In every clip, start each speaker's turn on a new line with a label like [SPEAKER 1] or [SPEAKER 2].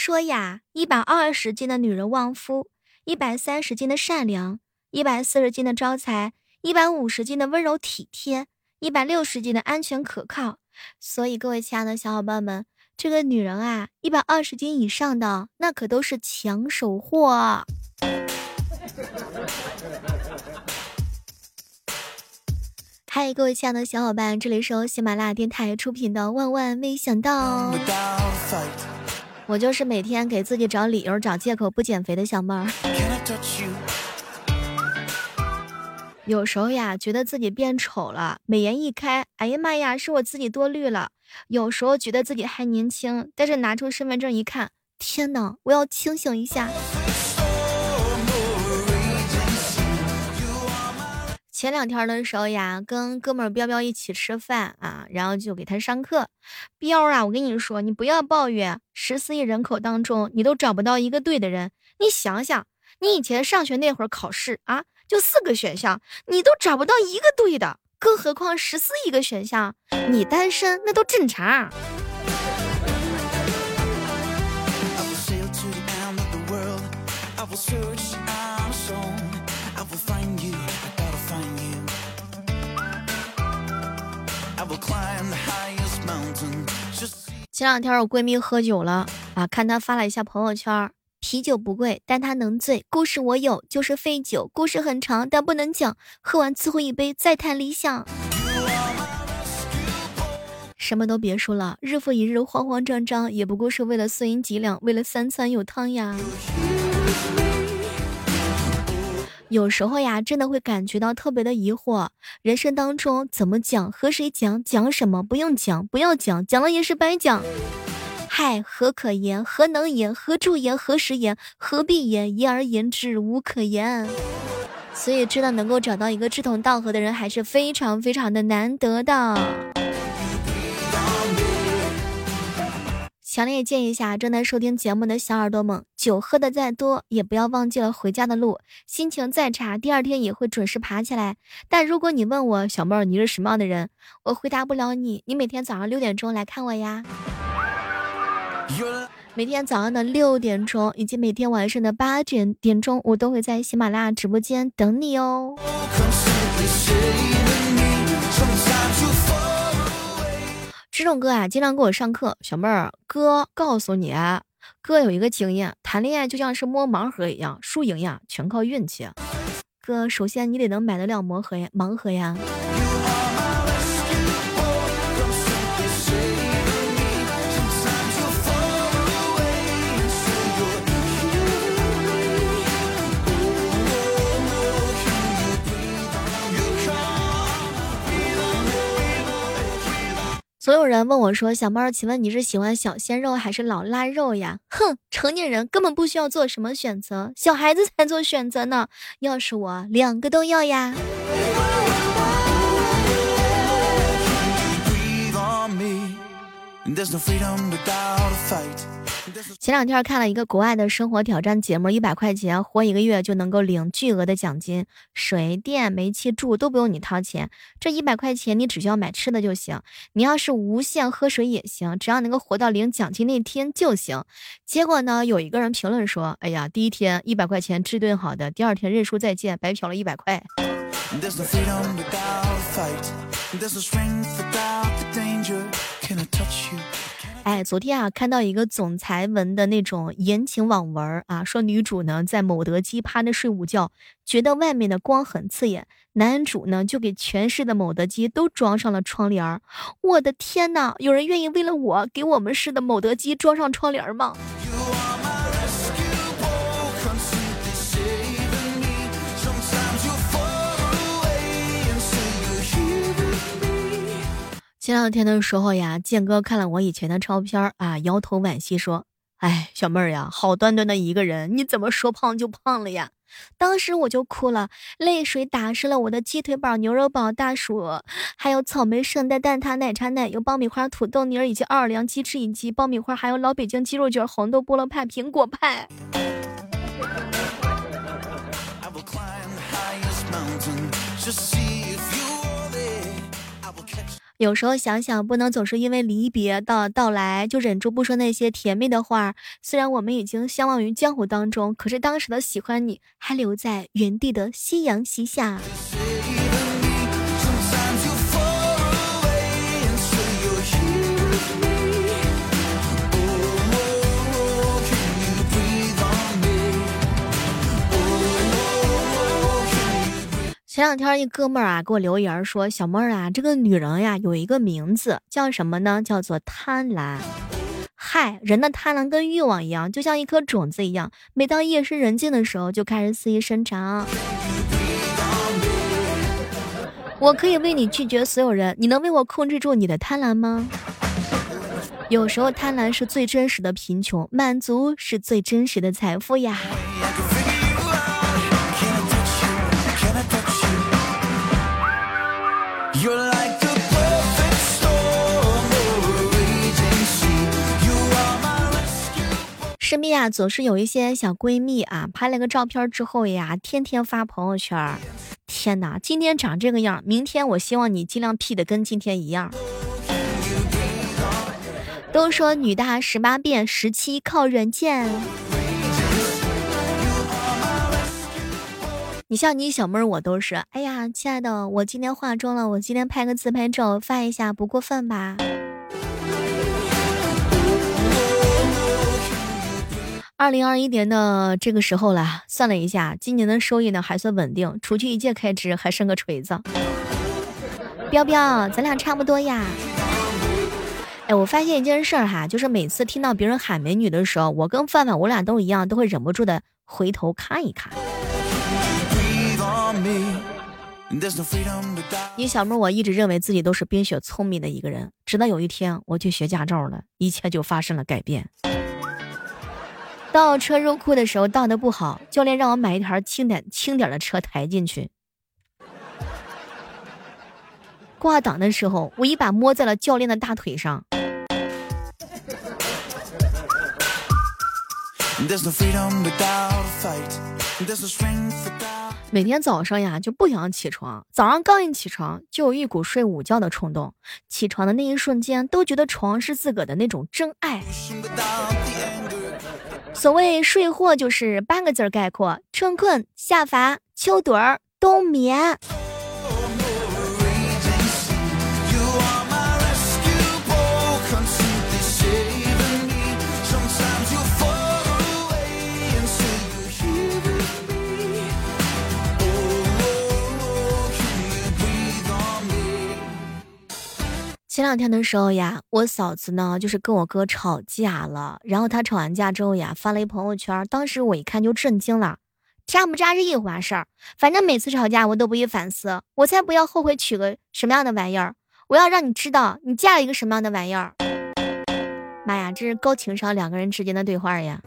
[SPEAKER 1] 说呀，一百二十斤的女人旺夫，一百三十斤的善良，一百四十斤的招财，一百五十斤的温柔体贴，一百六十斤的安全可靠。所以，各位亲爱的小伙伴们，这个女人啊，一百二十斤以上的那可都是抢手货。嗨，各位亲爱的小伙伴，这里是由喜马拉雅电台出品的《万万没想到》。我就是每天给自己找理由、找借口不减肥的小妹儿。有时候呀，觉得自己变丑了，美颜一开，哎呀妈呀，是我自己多虑了。有时候觉得自己还年轻，但是拿出身份证一看，天哪，我要清醒一下。前两天的时候呀，跟哥们儿彪彪一起吃饭啊，然后就给他上课。彪啊，我跟你说，你不要抱怨，十四亿人口当中，你都找不到一个对的人。你想想，你以前上学那会儿考试啊，就四个选项，你都找不到一个对的，更何况十四亿个选项，你单身那都正常。前两天我闺蜜喝酒了啊，看她发了一下朋友圈，啤酒不贵，但她能醉。故事我有，就是废酒。故事很长，但不能讲。喝完最后一杯再谈理想。什么都别说了，日复一日慌慌张张，也不过是为了碎银几两，为了三餐有汤呀。有时候呀，真的会感觉到特别的疑惑，人生当中怎么讲，和谁讲，讲什么，不用讲，不要讲，讲了也是白讲。嗨，何可言？何能言？何处言？何时言？何必言？言而言之，无可言。所以，真的能够找到一个志同道合的人，还是非常非常的难得的。强烈建议一下正在收听节目的小耳朵们，酒喝的再多，也不要忘记了回家的路。心情再差，第二天也会准时爬起来。但如果你问我小妹儿你是什么样的人，我回答不了你。你每天早上六点钟来看我呀，每天早上的六点钟以及每天晚上的八点点钟，我都会在喜马拉雅直播间等你哦。这种哥啊，经常给我上课。小妹儿，哥告诉你，哥有一个经验，谈恋爱就像是摸盲盒一样，输赢呀全靠运气。哥，首先你得能买得了盲盒呀，盲盒呀。所有人问我说：“小猫，请问你是喜欢小鲜肉还是老腊肉呀？”哼，成年人根本不需要做什么选择，小孩子才做选择呢。要是我，两个都要呀。前两天看了一个国外的生活挑战节目，一百块钱活一个月就能够领巨额的奖金，水电煤气住都不用你掏钱。这一百块钱你只需要买吃的就行，你要是无限喝水也行，只要能够活到领奖金那天就行。结果呢，有一个人评论说：“哎呀，第一天一百块钱吃顿好的，第二天认输再见，白嫖了一百块。”哎，昨天啊，看到一个总裁文的那种言情网文啊，说女主呢在某德基趴着睡午觉，觉得外面的光很刺眼，男主呢就给全市的某德基都装上了窗帘儿。我的天哪，有人愿意为了我给我们市的某德基装上窗帘吗？前两天的时候呀，建哥看了我以前的照片啊，摇头惋惜说：“哎，小妹儿呀，好端端的一个人，你怎么说胖就胖了呀？”当时我就哭了，泪水打湿了我的鸡腿堡、牛肉堡、大薯，还有草莓圣代、蛋挞、奶茶、奶油、爆米花、土豆泥儿以及奥尔良鸡翅以及爆米花，还有老北京鸡肉卷、红豆菠萝派、苹果派。有时候想想，不能总是因为离别到到来就忍住不说那些甜蜜的话。虽然我们已经相忘于江湖当中，可是当时的喜欢你还留在原地的夕阳西下。前两天一哥们儿啊给我留言说：“小妹儿啊，这个女人呀有一个名字叫什么呢？叫做贪婪。嗨，人的贪婪跟欲望一样，就像一颗种子一样，每当夜深人静的时候就开始肆意生长。我可以为你拒绝所有人，你能为我控制住你的贪婪吗？有时候贪婪是最真实的贫穷，满足是最真实的财富呀。”身边啊，总是有一些小闺蜜啊，拍了个照片之后呀，天天发朋友圈。天哪，今天长这个样，明天我希望你尽量 P 的跟今天一样。都说女大十八变，十七靠人见。你像你小妹儿，我都是。哎呀，亲爱的，我今天化妆了，我今天拍个自拍照发一下，不过分吧？二零二一年的这个时候了，算了一下，今年的收益呢还算稳定，除去一切开支还剩个锤子。彪彪，咱俩差不多呀。哎，我发现一件事儿哈，就是每次听到别人喊美女的时候，我跟范范我俩都一样，都会忍不住的回头看一看。你小妹，我一直认为自己都是冰雪聪明的一个人，直到有一天我去学驾照了，一切就发生了改变。倒车入库的时候倒的不好，教练让我买一台轻点轻点的车抬进去。挂档的时候，我一把摸在了教练的大腿上。每天早上呀就不想起床，早上刚一起床就有一股睡午觉的冲动，起床的那一瞬间都觉得床是自个的那种真爱。所谓睡货，就是八个字概括：春困、夏乏、秋盹儿、冬眠。两天的时候呀，我嫂子呢就是跟我哥吵架了，然后他吵完架之后呀，发了一朋友圈，当时我一看就震惊了，渣不渣是一回事儿，反正每次吵架我都不会反思，我才不要后悔娶个什么样的玩意儿，我要让你知道你嫁了一个什么样的玩意儿。妈呀，这是高情商两个人之间的对话呀。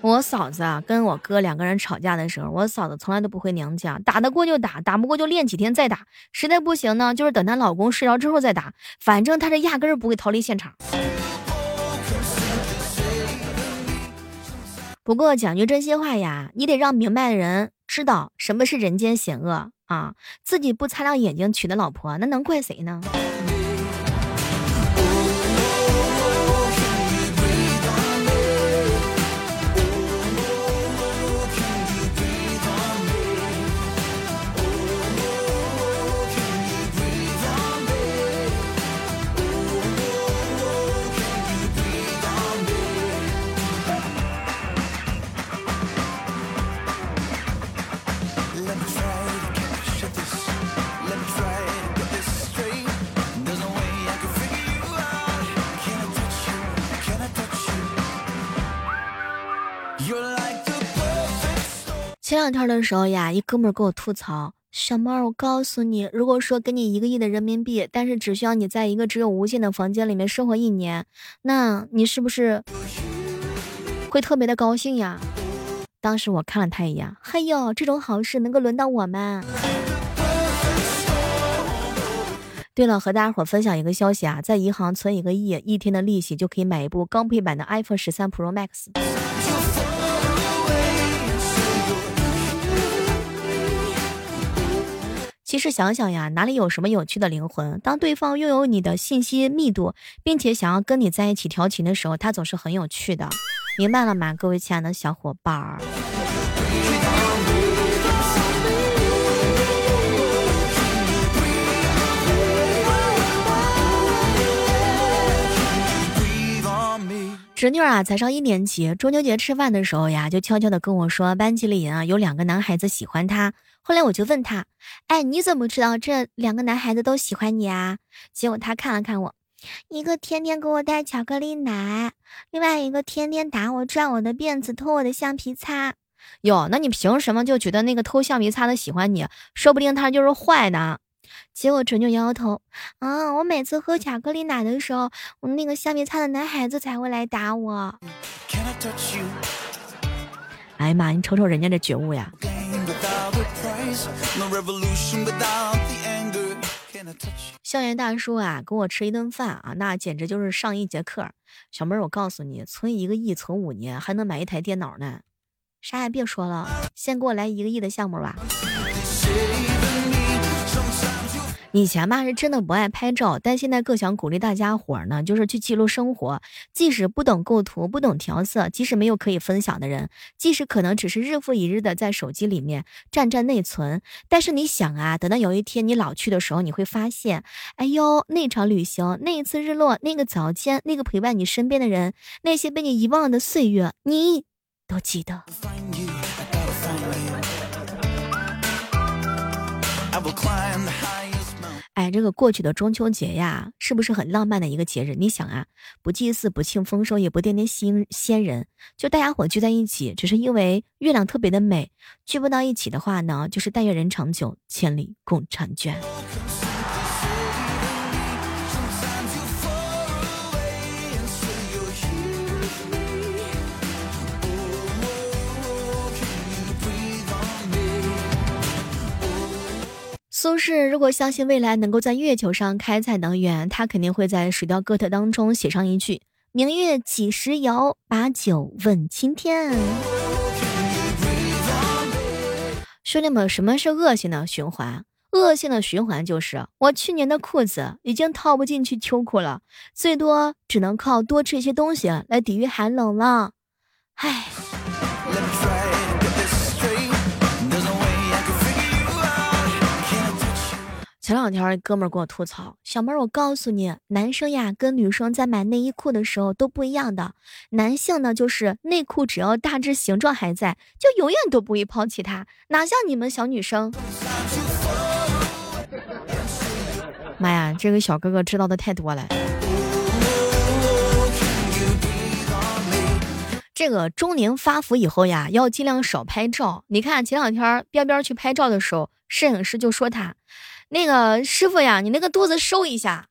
[SPEAKER 1] 我嫂子啊，跟我哥两个人吵架的时候，我嫂子从来都不回娘家，打得过就打，打不过就练几天再打，实在不行呢，就是等她老公睡着之后再打，反正她是压根儿不会逃离现场。不过讲句真心话呀，你得让明白的人知道什么是人间险恶啊，自己不擦亮眼睛娶的老婆，那能怪谁呢？前两天的时候呀，一哥们儿给我吐槽：“小猫，我告诉你，如果说给你一个亿的人民币，但是只需要你在一个只有无线的房间里面生活一年，那你是不是会特别的高兴呀？”当时我看了他一眼，嘿呦，这种好事能够轮到我吗？对了，和大家伙分享一个消息啊，在银行存一个亿，一天的利息就可以买一部高配版的 iPhone 十三 Pro Max。其实想想呀，哪里有什么有趣的灵魂？当对方拥有你的信息密度，并且想要跟你在一起调情的时候，他总是很有趣的。明白了吗，各位亲爱的小伙伴儿？侄女啊，才上一年级，中秋节吃饭的时候呀，就悄悄的跟我说，班级里啊有两个男孩子喜欢她。后来我就问他，哎，你怎么知道这两个男孩子都喜欢你啊？结果他看了看我，一个天天给我带巧克力奶，另外一个天天打我、拽我的辫子、偷我的橡皮擦。哟，那你凭什么就觉得那个偷橡皮擦的喜欢你？说不定他就是坏的。结果纯就摇摇头，啊，我每次喝巧克力奶的时候，我那个橡皮擦的男孩子才会来打我。哎呀妈，你瞅瞅人家这觉悟呀！校园大叔啊，跟我吃一顿饭啊，那简直就是上一节课。小妹儿，我告诉你，存一个亿存五年，还能买一台电脑呢。啥也别说了，先给我来一个亿的项目吧。以前吧是真的不爱拍照，但现在更想鼓励大家伙儿呢，就是去记录生活。即使不懂构图、不懂调色，即使没有可以分享的人，即使可能只是日复一日的在手机里面占占内存，但是你想啊，等到有一天你老去的时候，你会发现，哎呦，那场旅行、那一次日落、那个早间、那个陪伴你身边的人、那些被你遗忘的岁月，你都记得。哎，这个过去的中秋节呀，是不是很浪漫的一个节日？你想啊，不祭祀，不庆丰收，也不惦念新先人，就大家伙聚在一起，只是因为月亮特别的美。聚不到一起的话呢，就是但愿人长久，千里共婵娟。苏轼如果相信未来能够在月球上开采能源，他肯定会在《水调歌头》当中写上一句：“明月几时有？把酒问青天。”兄弟们，什么是恶性的循环？恶性的循环就是我去年的裤子已经套不进去秋裤了，最多只能靠多吃一些东西来抵御寒冷了。唉。前两天一哥们儿给我吐槽，小妹儿，我告诉你，男生呀跟女生在买内衣裤的时候都不一样的。男性呢，就是内裤只要大致形状还在，就永远都不会抛弃它，哪像你们小女生。妈呀，这个小哥哥知道的太多了。这个中年发福以后呀，要尽量少拍照。你看前两天边边去拍照的时候，摄影师就说他。那个师傅呀，你那个肚子收一下。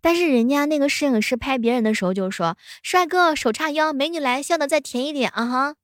[SPEAKER 1] 但是人家那个摄影师拍别人的时候就说：“帅哥，手叉腰，美女来，笑的再甜一点啊哈。”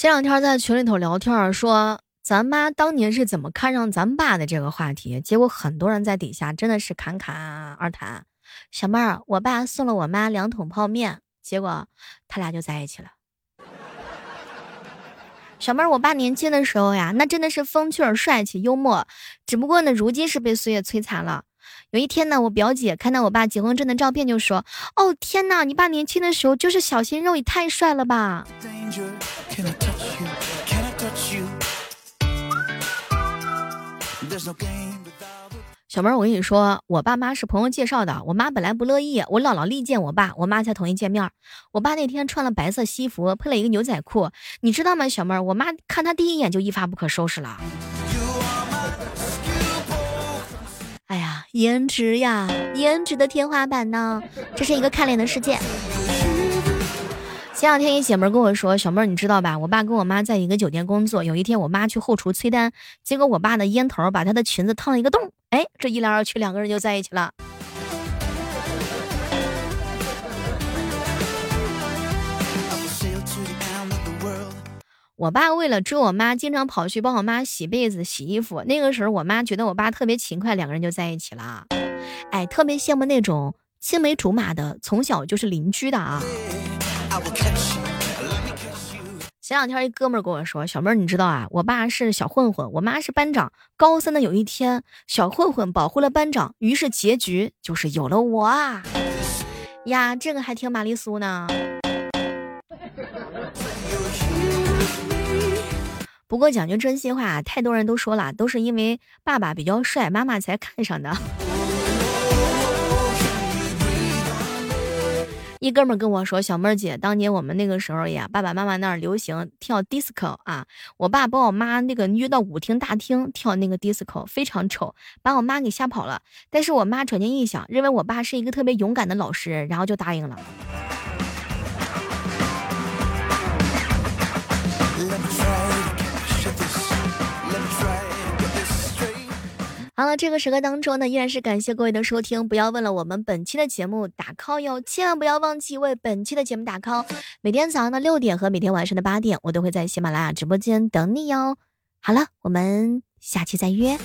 [SPEAKER 1] 前两天在群里头聊天，说咱妈当年是怎么看上咱爸的这个话题，结果很多人在底下真的是侃侃而谈。小妹儿，我爸送了我妈两桶泡面，结果他俩就在一起了。小妹儿，我爸年轻的时候呀，那真的是风趣、帅气、幽默，只不过呢，如今是被岁月摧残了。有一天呢，我表姐看到我爸结婚证的照片，就说：“哦天哪，你爸年轻的时候就是小鲜肉，也太帅了吧！”小妹儿，我跟你说，我爸妈是朋友介绍的。我妈本来不乐意，我姥姥力荐我爸，我妈才同意见面。我爸那天穿了白色西服，配了一个牛仔裤，你知道吗？小妹儿，我妈看他第一眼就一发不可收拾了。颜值呀，颜值的天花板呢？这是一个看脸的世界。前两天一姐妹跟我说：“小妹儿，你知道吧？我爸跟我妈在一个酒店工作。有一天我妈去后厨催单，结果我爸的烟头把她的裙子烫了一个洞。哎，这一来二去，两个人就在一起了。”我爸为了追我妈，经常跑去帮我妈洗被子、洗衣服。那个时候，我妈觉得我爸特别勤快，两个人就在一起了。哎，特别羡慕那种青梅竹马的，从小就是邻居的啊。前两天一哥们跟我说：“小妹儿，你知道啊，我爸是小混混，我妈是班长。高三的有一天，小混混保护了班长，于是结局就是有了我啊！呀，这个还挺玛丽苏呢。不过讲句真心话，太多人都说了，都是因为爸爸比较帅，妈妈才看上的。”一哥们跟我说：“小妹儿姐，当年我们那个时候呀，爸爸妈妈那儿流行跳 disco 啊，我爸把我妈那个约到舞厅大厅跳那个 disco，非常丑，把我妈给吓跑了。但是我妈转念一想，认为我爸是一个特别勇敢的老实人，然后就答应了。”好了，这个时刻当中呢，依然是感谢各位的收听。不要问了，我们本期的节目打 call 哟，千万不要忘记为本期的节目打 call。每天早上的六点和每天晚上的八点，我都会在喜马拉雅直播间等你哟。好了，我们下期再约。